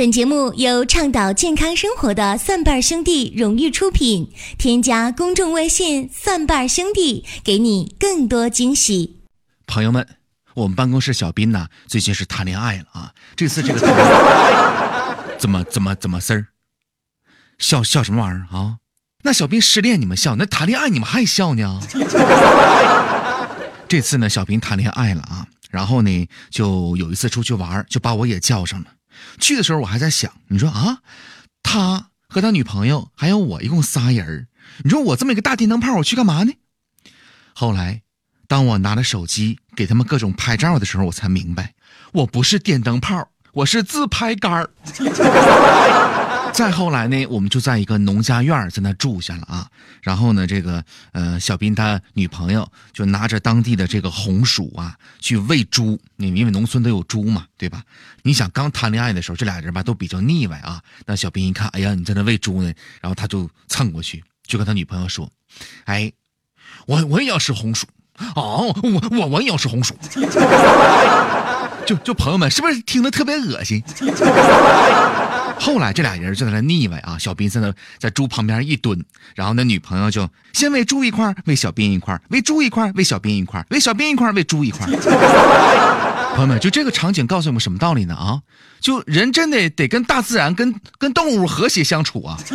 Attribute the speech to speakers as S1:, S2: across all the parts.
S1: 本节目由倡导健康生活的蒜瓣兄弟荣誉出品。添加公众微信“蒜瓣兄弟”，给你更多惊喜。
S2: 朋友们，我们办公室小斌呢，最近是谈恋爱了啊。这次这个怎么怎么怎么事儿？笑笑什么玩意儿啊？那小斌失恋你们笑，那谈恋爱你们还笑呢？这次呢，小斌谈恋爱了啊，然后呢，就有一次出去玩，就把我也叫上了。去的时候我还在想，你说啊，他和他女朋友还有我一共仨人你说我这么一个大电灯泡，我去干嘛呢？后来，当我拿着手机给他们各种拍照的时候，我才明白，我不是电灯泡，我是自拍杆儿。再后来呢，我们就在一个农家院在那住下了啊。然后呢，这个呃，小斌他女朋友就拿着当地的这个红薯啊去喂猪。你因为农村都有猪嘛，对吧？你想刚谈恋爱的时候，这俩人吧都比较腻歪啊。那小斌一看，哎呀，你在那喂猪呢，然后他就蹭过去，就跟他女朋友说：“哎，我我也要吃红薯哦，我我我也要吃红薯。” 就就朋友们，是不是听得特别恶心？后来这俩人就在那腻歪啊，小斌在那在猪旁边一蹲，然后那女朋友就先喂猪一块，喂小斌一块，喂猪一块，喂小斌一块，喂小斌一块，喂猪一块。朋友们，就这个场景告诉我们什么道理呢？啊，就人真得得跟大自然、跟跟动物和谐相处啊。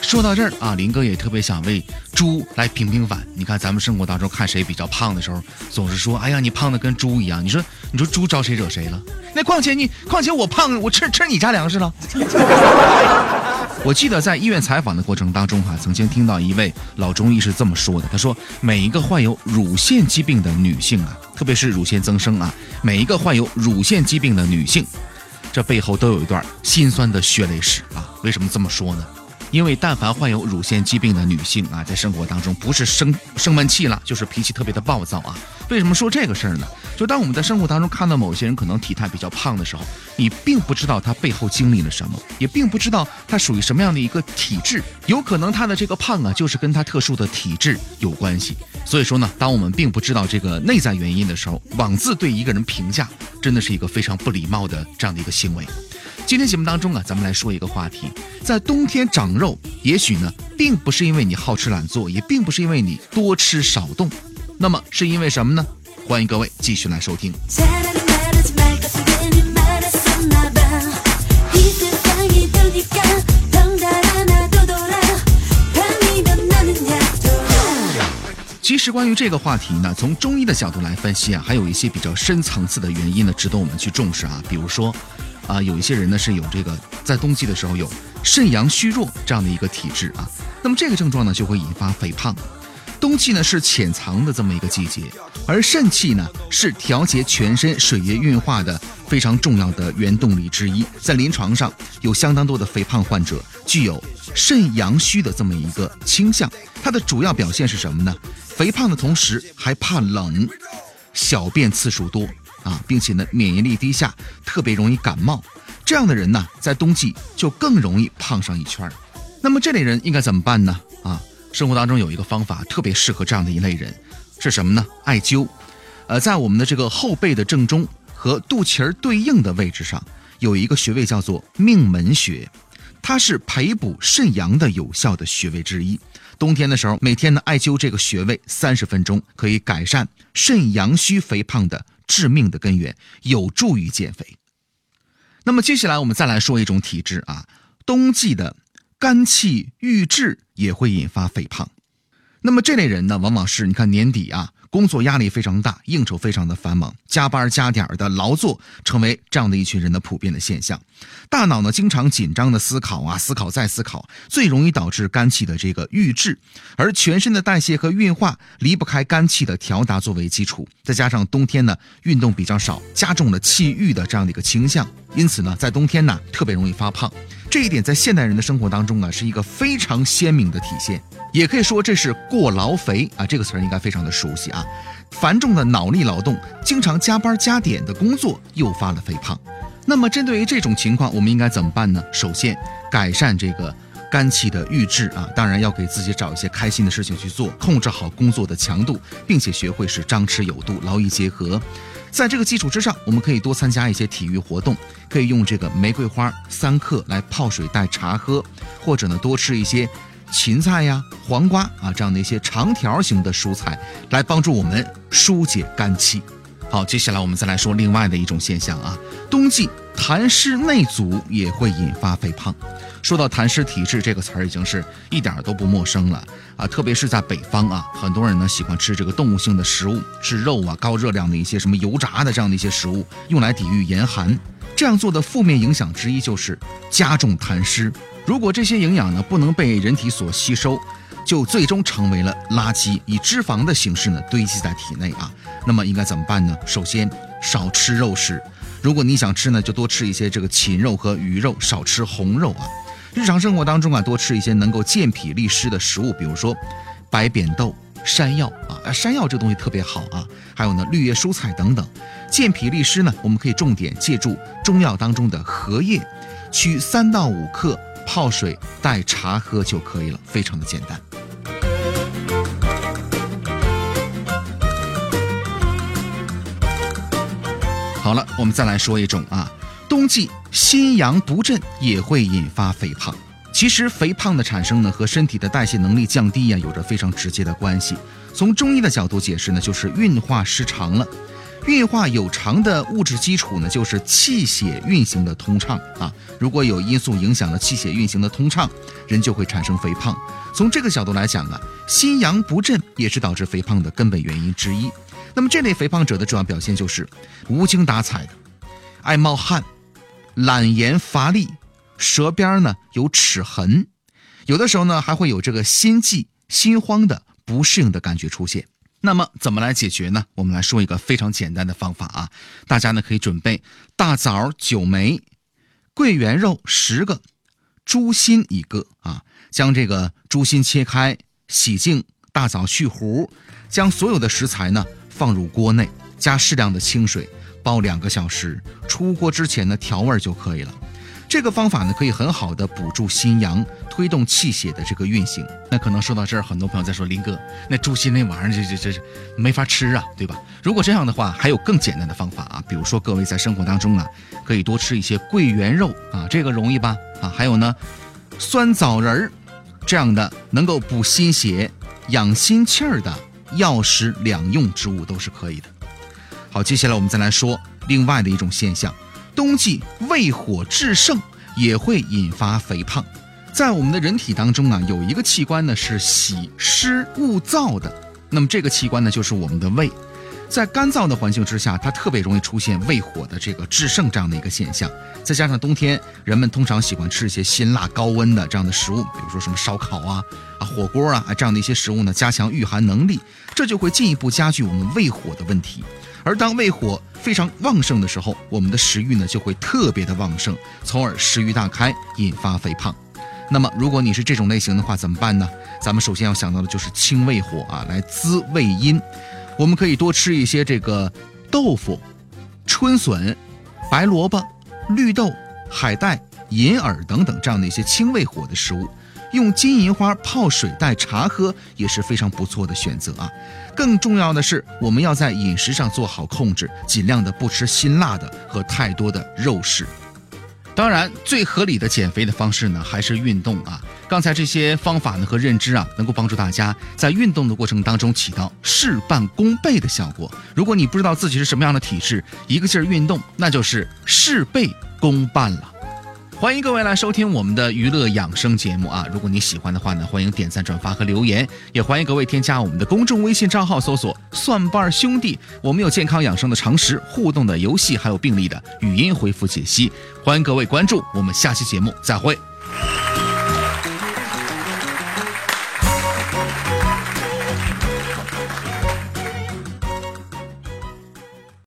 S2: 说到这儿啊，林哥也特别想为猪来平平反。你看咱们生活当中看谁比较胖的时候，总是说：“哎呀，你胖的跟猪一样。”你说，你说猪招谁惹谁了？那况且你，况且我胖，我吃吃你家粮食了。我记得在医院采访的过程当中哈，曾经听到一位老中医是这么说的：“他说，每一个患有乳腺疾病的女性啊，特别是乳腺增生啊，每一个患有乳腺疾病的女性，这背后都有一段心酸的血泪史啊。为什么这么说呢？”因为但凡患有乳腺疾病的女性啊，在生活当中不是生生闷气了，就是脾气特别的暴躁啊。为什么说这个事儿呢？就当我们在生活当中看到某些人可能体态比较胖的时候，你并不知道他背后经历了什么，也并不知道他属于什么样的一个体质，有可能他的这个胖啊，就是跟他特殊的体质有关系。所以说呢，当我们并不知道这个内在原因的时候，妄自对一个人评价，真的是一个非常不礼貌的这样的一个行为。今天节目当中啊，咱们来说一个话题，在冬天长肉，也许呢，并不是因为你好吃懒做，也并不是因为你多吃少动，那么是因为什么呢？欢迎各位继续来收听。其实关于这个话题呢，从中医的角度来分析啊，还有一些比较深层次的原因呢，值得我们去重视啊，比如说。啊，有一些人呢是有这个在冬季的时候有肾阳虚弱这样的一个体质啊，那么这个症状呢就会引发肥胖。冬季呢是潜藏的这么一个季节，而肾气呢是调节全身水液运化的非常重要的原动力之一。在临床上有相当多的肥胖患者具有肾阳虚的这么一个倾向，它的主要表现是什么呢？肥胖的同时还怕冷，小便次数多。啊，并且呢，免疫力低下，特别容易感冒，这样的人呢，在冬季就更容易胖上一圈儿。那么这类人应该怎么办呢？啊，生活当中有一个方法特别适合这样的一类人，是什么呢？艾灸。呃，在我们的这个后背的正中和肚脐儿对应的位置上，有一个穴位叫做命门穴，它是培补肾阳的有效的穴位之一。冬天的时候，每天呢艾灸这个穴位三十分钟，可以改善肾阳虚肥胖的。致命的根源有助于减肥。那么接下来我们再来说一种体质啊，冬季的肝气郁滞也会引发肥胖。那么这类人呢，往往是你看年底啊。工作压力非常大，应酬非常的繁忙，加班加点的劳作成为这样的一群人的普遍的现象。大脑呢经常紧张的思考啊，思考再思考，最容易导致肝气的这个郁滞。而全身的代谢和运化离不开肝气的调达作为基础，再加上冬天呢运动比较少，加重了气郁的这样的一个倾向。因此呢，在冬天呢特别容易发胖。这一点在现代人的生活当中啊，是一个非常鲜明的体现。也可以说这是过劳肥啊，这个词儿应该非常的熟悉啊。繁重的脑力劳动，经常加班加点的工作，诱发了肥胖。那么针对于这种情况，我们应该怎么办呢？首先，改善这个肝气的郁滞啊，当然要给自己找一些开心的事情去做，控制好工作的强度，并且学会是张弛有度、劳逸结合。在这个基础之上，我们可以多参加一些体育活动，可以用这个玫瑰花三克来泡水代茶喝，或者呢多吃一些芹菜呀、黄瓜啊这样的一些长条形的蔬菜，来帮助我们疏解肝气。好，接下来我们再来说另外的一种现象啊，冬季痰湿内阻也会引发肥胖。说到痰湿体质这个词儿，已经是一点儿都不陌生了啊！特别是在北方啊，很多人呢喜欢吃这个动物性的食物，吃肉啊，高热量的一些什么油炸的这样的一些食物，用来抵御严寒。这样做的负面影响之一就是加重痰湿。如果这些营养呢不能被人体所吸收，就最终成为了垃圾，以脂肪的形式呢堆积在体内啊。那么应该怎么办呢？首先少吃肉食，如果你想吃呢，就多吃一些这个禽肉和鱼肉，少吃红肉啊。日常生活当中啊，多吃一些能够健脾利湿的食物，比如说白扁豆、山药啊，山药这东西特别好啊。还有呢，绿叶蔬菜等等，健脾利湿呢，我们可以重点借助中药当中的荷叶，取三到五克泡水代茶喝就可以了，非常的简单。好了，我们再来说一种啊。冬季心阳不振也会引发肥胖。其实肥胖的产生呢，和身体的代谢能力降低呀，有着非常直接的关系。从中医的角度解释呢，就是运化失常了。运化有常的物质基础呢，就是气血运行的通畅啊。如果有因素影响了气血运行的通畅，人就会产生肥胖。从这个角度来讲啊，心阳不振也是导致肥胖的根本原因之一。那么这类肥胖者的主要表现就是无精打采的，爱冒汗。懒言乏力，舌边呢有齿痕，有的时候呢还会有这个心悸、心慌的不适应的感觉出现。那么怎么来解决呢？我们来说一个非常简单的方法啊，大家呢可以准备大枣九枚、桂圆肉十个、猪心一个啊，将这个猪心切开、洗净，大枣去核，将所有的食材呢放入锅内，加适量的清水。煲两个小时，出锅之前呢调味就可以了。这个方法呢可以很好的补助心阳，推动气血的这个运行。那可能说到这儿，很多朋友在说林哥，那猪心那玩意儿这这这没法吃啊，对吧？如果这样的话，还有更简单的方法啊，比如说各位在生活当中啊，可以多吃一些桂圆肉啊，这个容易吧？啊，还有呢，酸枣仁儿这样的能够补心血、养心气儿的药食两用之物都是可以的。好，接下来我们再来说另外的一种现象，冬季胃火炽盛也会引发肥胖。在我们的人体当中啊，有一个器官呢是喜湿恶燥的，那么这个器官呢就是我们的胃。在干燥的环境之下，它特别容易出现胃火的这个炽盛这样的一个现象。再加上冬天人们通常喜欢吃一些辛辣高温的这样的食物，比如说什么烧烤啊、啊火锅啊啊这样的一些食物呢，加强御寒能力，这就会进一步加剧我们胃火的问题。而当胃火非常旺盛的时候，我们的食欲呢就会特别的旺盛，从而食欲大开，引发肥胖。那么，如果你是这种类型的话，怎么办呢？咱们首先要想到的就是清胃火啊，来滋胃阴。我们可以多吃一些这个豆腐、春笋、白萝卜、绿豆、海带、银耳等等这样的一些清胃火的食物。用金银花泡水代茶喝也是非常不错的选择啊！更重要的是，我们要在饮食上做好控制，尽量的不吃辛辣的和太多的肉食。当然，最合理的减肥的方式呢，还是运动啊！刚才这些方法呢和认知啊，能够帮助大家在运动的过程当中起到事半功倍的效果。如果你不知道自己是什么样的体质，一个劲儿运动，那就是事倍功半了。欢迎各位来收听我们的娱乐养生节目啊！如果你喜欢的话呢，欢迎点赞、转发和留言，也欢迎各位添加我们的公众微信账号，搜索“蒜瓣兄弟”。我们有健康养生的常识、互动的游戏，还有病例的语音回复解析。欢迎各位关注，我们下期节目再会。